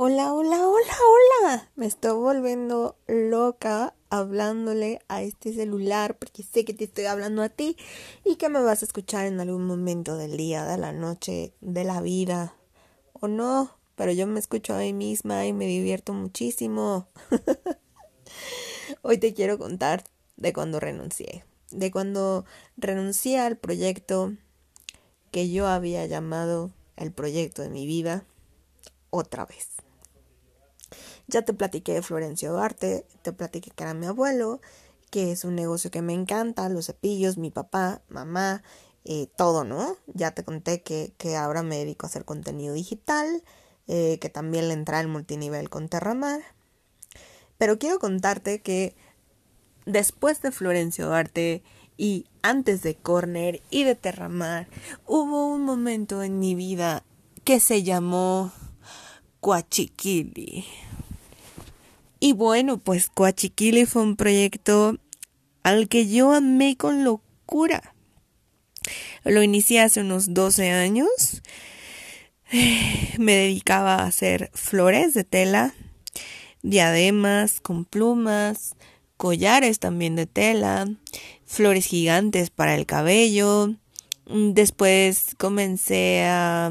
Hola, hola, hola, hola. Me estoy volviendo loca hablándole a este celular porque sé que te estoy hablando a ti y que me vas a escuchar en algún momento del día, de la noche, de la vida. O no, pero yo me escucho a mí misma y me divierto muchísimo. Hoy te quiero contar de cuando renuncié. De cuando renuncié al proyecto que yo había llamado el proyecto de mi vida otra vez. Ya te platiqué de Florencio Duarte, te platiqué que era mi abuelo, que es un negocio que me encanta, los cepillos, mi papá, mamá, eh, todo, ¿no? Ya te conté que, que, ahora me dedico a hacer contenido digital, eh, que también le entra el multinivel con Terramar. Pero quiero contarte que después de Florencio Duarte y antes de Corner y de Terramar, hubo un momento en mi vida que se llamó Coachiquili. Y bueno, pues Coachiquili fue un proyecto al que yo amé con locura. Lo inicié hace unos 12 años. Me dedicaba a hacer flores de tela, diademas con plumas, collares también de tela, flores gigantes para el cabello, Después comencé a,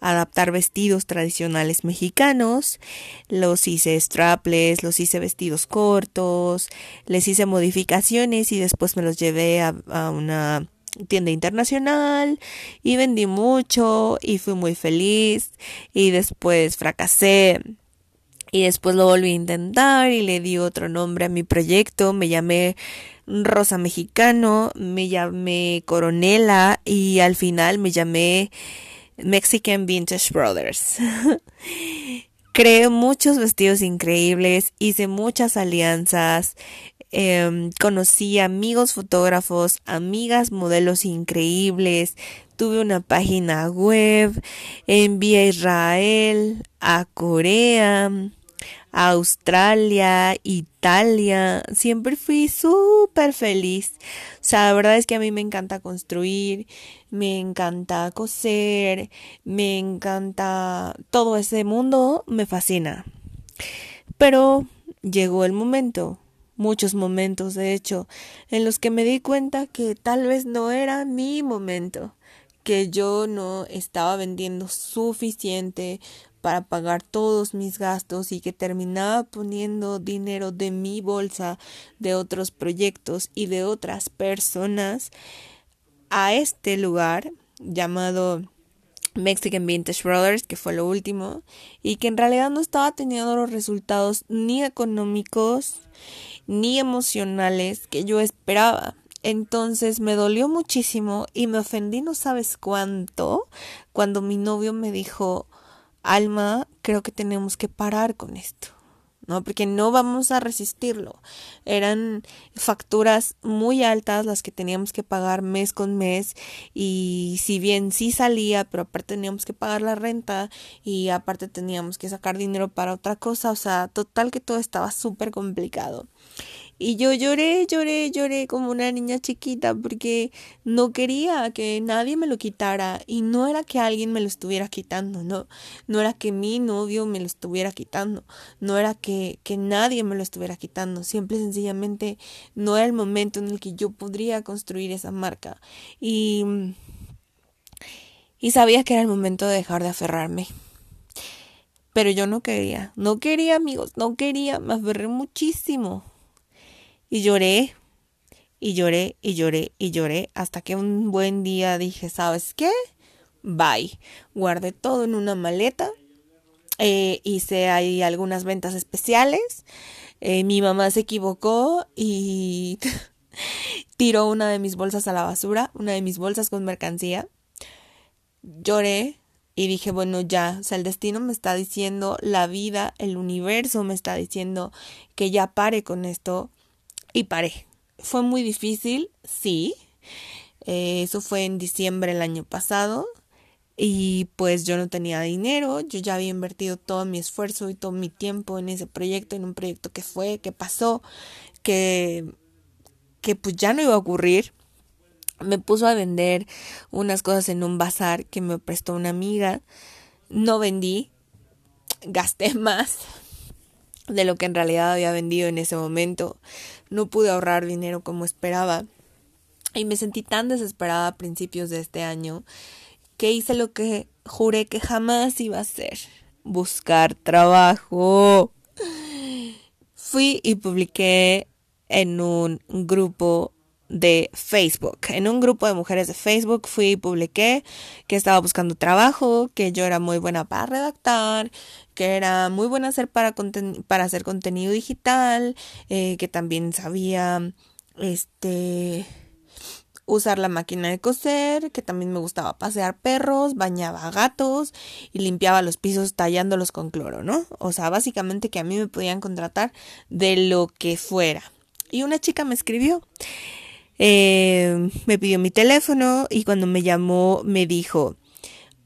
adaptar vestidos tradicionales mexicanos, los hice strapless, los hice vestidos cortos, les hice modificaciones y después me los llevé a una tienda internacional y vendí mucho y fui muy feliz y después fracasé. Y después lo volví a intentar y le di otro nombre a mi proyecto, me llamé Rosa Mexicano, me llamé Coronela y al final me llamé Mexican Vintage Brothers. Creé muchos vestidos increíbles, hice muchas alianzas, eh, conocí amigos fotógrafos, amigas modelos increíbles, tuve una página web, envié a Israel, a Corea, Australia, Italia, siempre fui súper feliz. O sea, la verdad es que a mí me encanta construir, me encanta coser, me encanta todo ese mundo, me fascina. Pero llegó el momento, muchos momentos de hecho, en los que me di cuenta que tal vez no era mi momento que yo no estaba vendiendo suficiente para pagar todos mis gastos y que terminaba poniendo dinero de mi bolsa, de otros proyectos y de otras personas a este lugar llamado Mexican Vintage Brothers, que fue lo último, y que en realidad no estaba teniendo los resultados ni económicos ni emocionales que yo esperaba. Entonces me dolió muchísimo y me ofendí no sabes cuánto cuando mi novio me dijo Alma, creo que tenemos que parar con esto. ¿no? Porque no vamos a resistirlo. Eran facturas muy altas las que teníamos que pagar mes con mes y si bien sí salía, pero aparte teníamos que pagar la renta y aparte teníamos que sacar dinero para otra cosa, o sea, total que todo estaba súper complicado. Y yo lloré, lloré, lloré como una niña chiquita porque no quería que nadie me lo quitara y no era que alguien me lo estuviera quitando, no, no era que mi novio me lo estuviera quitando, no era que, que nadie me lo estuviera quitando, simple y sencillamente no era el momento en el que yo podría construir esa marca y, y sabía que era el momento de dejar de aferrarme. Pero yo no quería, no quería amigos, no quería, me aferré muchísimo. Y lloré, y lloré, y lloré, y lloré, hasta que un buen día dije, ¿sabes qué? Bye. Guardé todo en una maleta. Eh, hice ahí algunas ventas especiales. Eh, mi mamá se equivocó y tiró una de mis bolsas a la basura, una de mis bolsas con mercancía. Lloré y dije, bueno, ya, o sea, el destino me está diciendo, la vida, el universo me está diciendo que ya pare con esto y paré. Fue muy difícil, sí. Eh, eso fue en diciembre del año pasado y pues yo no tenía dinero, yo ya había invertido todo mi esfuerzo y todo mi tiempo en ese proyecto, en un proyecto que fue, que pasó, que, que pues ya no iba a ocurrir. Me puso a vender unas cosas en un bazar que me prestó una amiga. No vendí, gasté más de lo que en realidad había vendido en ese momento. No pude ahorrar dinero como esperaba. Y me sentí tan desesperada a principios de este año que hice lo que juré que jamás iba a hacer. Buscar trabajo. Fui y publiqué en un grupo de Facebook. En un grupo de mujeres de Facebook fui y publiqué que estaba buscando trabajo, que yo era muy buena para redactar, que era muy buena hacer para, hacer contenido digital, eh, que también sabía este usar la máquina de coser, que también me gustaba pasear perros, bañaba gatos y limpiaba los pisos tallándolos con cloro, ¿no? O sea, básicamente que a mí me podían contratar de lo que fuera. Y una chica me escribió, eh, me pidió mi teléfono y cuando me llamó me dijo,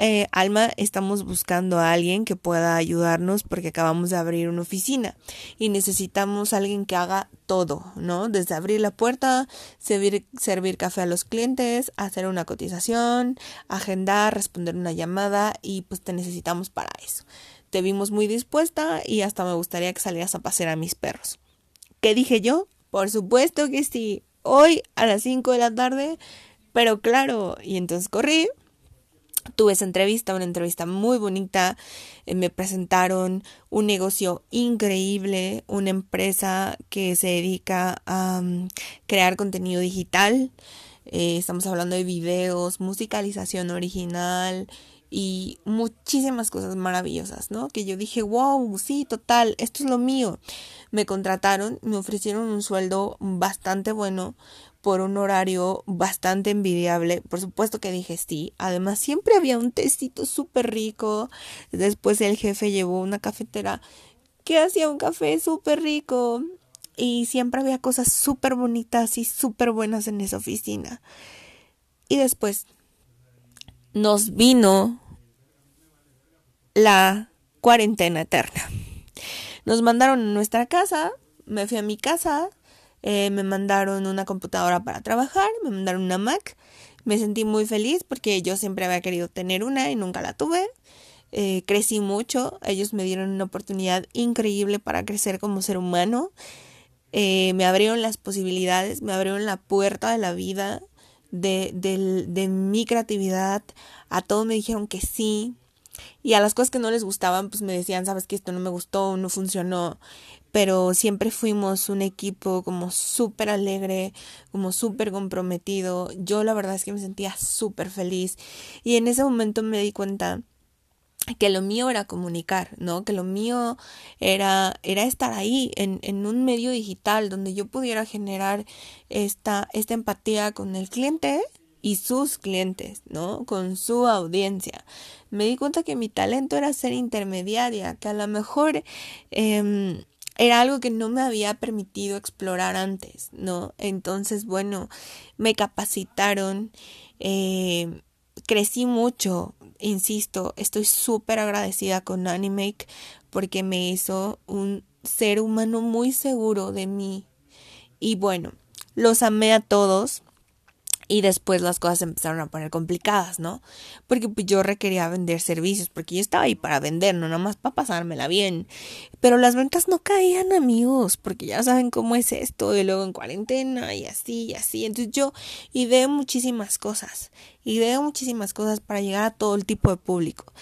eh, Alma, estamos buscando a alguien que pueda ayudarnos porque acabamos de abrir una oficina y necesitamos a alguien que haga todo, ¿no? Desde abrir la puerta, servir, servir café a los clientes, hacer una cotización, agendar, responder una llamada y pues te necesitamos para eso. Te vimos muy dispuesta y hasta me gustaría que salieras a pasear a mis perros. ¿Qué dije yo? Por supuesto que sí. Hoy a las 5 de la tarde. Pero claro, y entonces corrí, tuve esa entrevista, una entrevista muy bonita, eh, me presentaron un negocio increíble, una empresa que se dedica a mm, crear contenido digital, eh, estamos hablando de videos, musicalización original y muchísimas cosas maravillosas, ¿no? Que yo dije, wow, sí, total, esto es lo mío. Me contrataron, me ofrecieron un sueldo bastante bueno, por un horario bastante envidiable. Por supuesto que dije sí. Además, siempre había un tecito súper rico. Después el jefe llevó una cafetera que hacía un café súper rico. Y siempre había cosas súper bonitas y súper buenas en esa oficina. Y después nos vino la cuarentena eterna. Nos mandaron a nuestra casa, me fui a mi casa, eh, me mandaron una computadora para trabajar, me mandaron una Mac. Me sentí muy feliz porque yo siempre había querido tener una y nunca la tuve. Eh, crecí mucho, ellos me dieron una oportunidad increíble para crecer como ser humano. Eh, me abrieron las posibilidades, me abrieron la puerta de la vida, de, de mi creatividad. A todo me dijeron que sí. Y a las cosas que no les gustaban, pues me decían, sabes que esto no me gustó, no funcionó pero siempre fuimos un equipo como súper alegre, como súper comprometido. Yo la verdad es que me sentía súper feliz y en ese momento me di cuenta que lo mío era comunicar, ¿no? Que lo mío era, era estar ahí en, en un medio digital donde yo pudiera generar esta, esta empatía con el cliente y sus clientes, ¿no? Con su audiencia. Me di cuenta que mi talento era ser intermediaria, que a lo mejor eh, era algo que no me había permitido explorar antes, ¿no? Entonces, bueno, me capacitaron, eh, crecí mucho, insisto, estoy súper agradecida con Animake porque me hizo un ser humano muy seguro de mí. Y bueno, los amé a todos, y después las cosas empezaron a poner complicadas, ¿no? Porque pues, yo requería vender servicios, porque yo estaba ahí para vender, no nada más para pasármela bien. Pero las ventas no caían, amigos, porque ya saben cómo es esto, y luego en cuarentena, y así, y así. Entonces yo ideé muchísimas cosas, ideé muchísimas cosas para llegar a todo el tipo de público.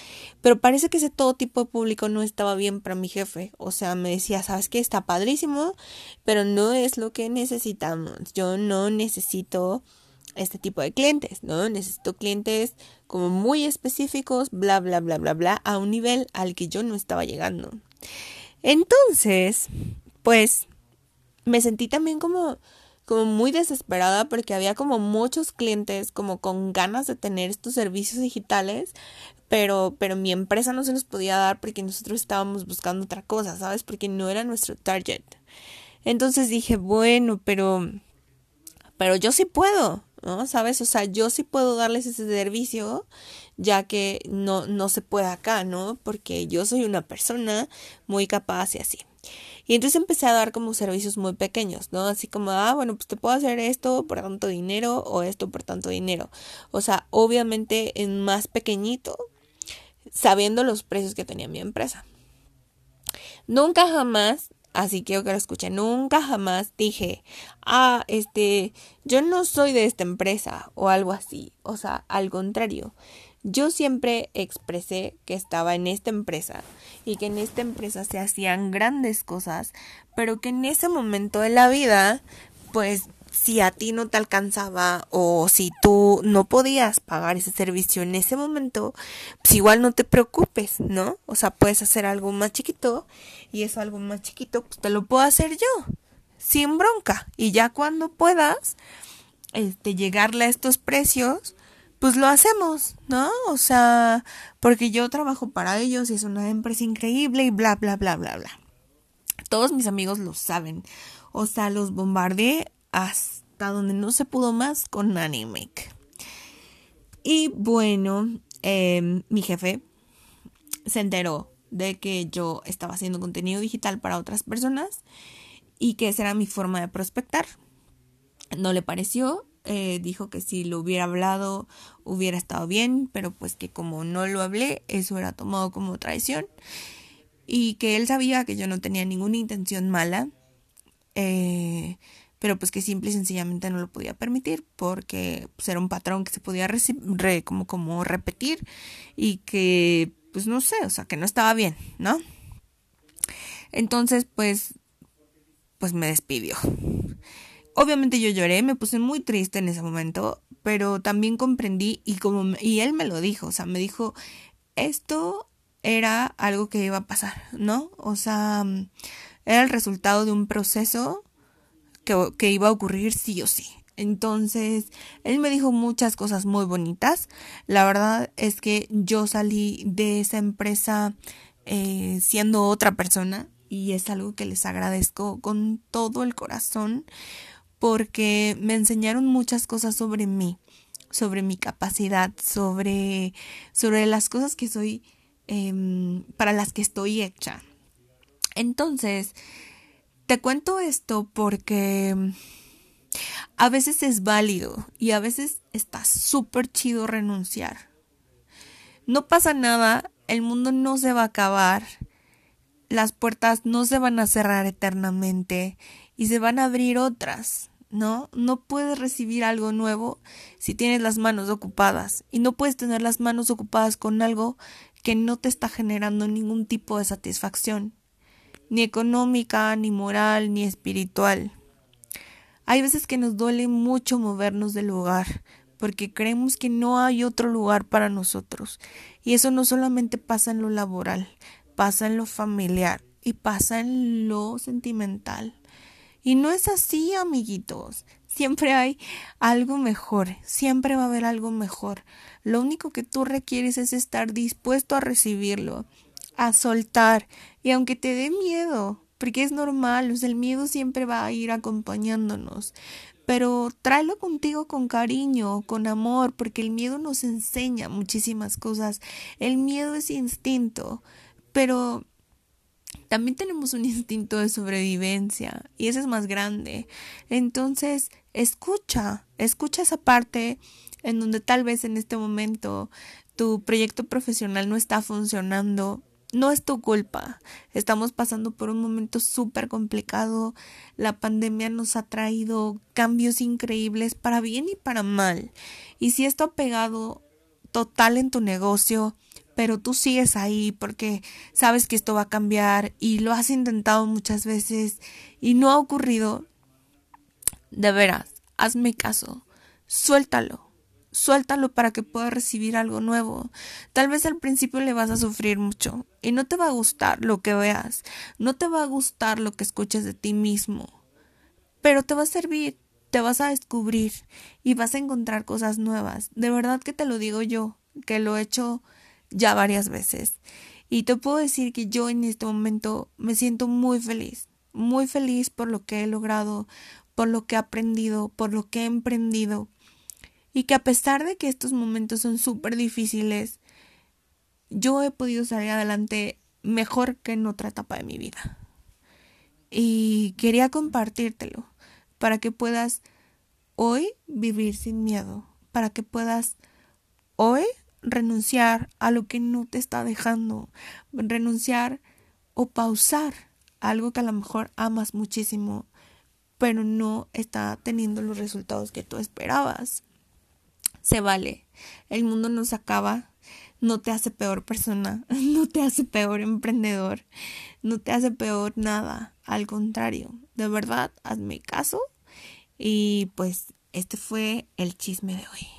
Pero parece que ese todo tipo de público no estaba bien para mi jefe. O sea, me decía, ¿sabes qué? Está padrísimo, pero no es lo que necesitamos. Yo no necesito este tipo de clientes, ¿no? Necesito clientes como muy específicos, bla, bla, bla, bla, bla, a un nivel al que yo no estaba llegando. Entonces, pues, me sentí también como, como muy desesperada porque había como muchos clientes como con ganas de tener estos servicios digitales, pero, pero mi empresa no se los podía dar porque nosotros estábamos buscando otra cosa, ¿sabes? Porque no era nuestro target. Entonces dije, bueno, pero, pero yo sí puedo, ¿no? ¿Sabes? O sea, yo sí puedo darles ese servicio, ya que no, no se puede acá, ¿no? Porque yo soy una persona muy capaz y así. Y entonces empecé a dar como servicios muy pequeños, ¿no? Así como, ah, bueno, pues te puedo hacer esto por tanto dinero o esto por tanto dinero. O sea, obviamente en más pequeñito, sabiendo los precios que tenía mi empresa. Nunca jamás, así quiero que lo escuchen, nunca jamás dije, ah, este, yo no soy de esta empresa o algo así. O sea, al contrario, yo siempre expresé que estaba en esta empresa y que en esta empresa se hacían grandes cosas, pero que en ese momento de la vida, pues si a ti no te alcanzaba o si tú no podías pagar ese servicio en ese momento, pues igual no te preocupes, ¿no? O sea, puedes hacer algo más chiquito y eso algo más chiquito pues te lo puedo hacer yo, sin bronca. Y ya cuando puedas este llegarle a estos precios, pues lo hacemos, ¿no? O sea, porque yo trabajo para ellos y es una empresa increíble y bla bla bla bla bla. Todos mis amigos lo saben. O sea, los bombardeé hasta donde no se pudo más con Animec. Y bueno, em, mi jefe se enteró de que yo estaba haciendo contenido digital para otras personas y que esa era mi forma de prospectar. No le pareció, eh, dijo que si lo hubiera hablado hubiera estado bien, pero pues que como no lo hablé, eso era tomado como traición y que él sabía que yo no tenía ninguna intención mala. Eh, pero pues que simple y sencillamente no lo podía permitir porque pues, era un patrón que se podía como, como repetir y que pues no sé, o sea, que no estaba bien, ¿no? Entonces pues pues me despidió. Obviamente yo lloré, me puse muy triste en ese momento, pero también comprendí y como y él me lo dijo, o sea, me dijo esto era algo que iba a pasar, ¿no? O sea, era el resultado de un proceso que, iba a ocurrir sí o sí. Entonces, él me dijo muchas cosas muy bonitas. La verdad es que yo salí de esa empresa eh, siendo otra persona y es algo que les agradezco con todo el corazón porque me enseñaron muchas cosas sobre mí, sobre mi capacidad, sobre, sobre las cosas que soy, em, para las que estoy hecha. Entonces, te cuento esto porque mm, a veces es válido y a veces está súper chido renunciar. No pasa nada, el mundo no se va a acabar, las puertas no se van a cerrar eternamente y se van a abrir otras. ¿no? No puedes recibir algo nuevo si tienes las manos ocupadas y no puedes tener las manos ocupadas con algo que no te está generando ningún tipo de satisfacción ni económica, ni moral, ni espiritual. Hay veces que nos duele mucho movernos del lugar, porque creemos que no hay otro lugar para nosotros. Y eso no solamente pasa en lo laboral, pasa en lo familiar y pasa en lo sentimental. Y no es así, amiguitos. Siempre hay algo mejor, siempre va a haber algo mejor. Lo único que tú requieres es estar dispuesto a recibirlo a soltar. Y aunque te dé miedo, porque es normal, el miedo siempre va a ir acompañándonos. Pero tráelo contigo con cariño, con amor, porque el miedo nos enseña muchísimas cosas. El miedo es instinto, pero también tenemos un instinto de sobrevivencia y ese es más grande. Entonces, escucha, escucha esa parte en donde tal vez en este momento tu proyecto profesional no está funcionando no es tu culpa. Estamos pasando por un momento súper complicado. La pandemia nos ha traído cambios increíbles para bien y para mal. Y si esto ha pegado total en tu negocio, pero tú sigues ahí porque sabes que esto va a cambiar y lo has intentado muchas veces y no ha ocurrido, de veras, hazme caso, suéltalo suéltalo para que pueda recibir algo nuevo. Tal vez al principio le vas a sufrir mucho y no te va a gustar lo que veas, no te va a gustar lo que escuches de ti mismo, pero te va a servir, te vas a descubrir y vas a encontrar cosas nuevas. De verdad que te lo digo yo, que lo he hecho ya varias veces. Y te puedo decir que yo en este momento me siento muy feliz, muy feliz por lo que he logrado, por lo que he aprendido, por lo que he emprendido, y que a pesar de que estos momentos son súper difíciles, yo he podido salir adelante mejor que en otra etapa de mi vida. Y quería compartírtelo para que puedas hoy vivir sin miedo, para que puedas hoy renunciar a lo que no te está dejando, renunciar o pausar algo que a lo mejor amas muchísimo, pero no está teniendo los resultados que tú esperabas. Se vale. El mundo no se acaba, no te hace peor persona, no te hace peor emprendedor, no te hace peor nada. Al contrario, de verdad, hazme caso. Y pues este fue el chisme de hoy.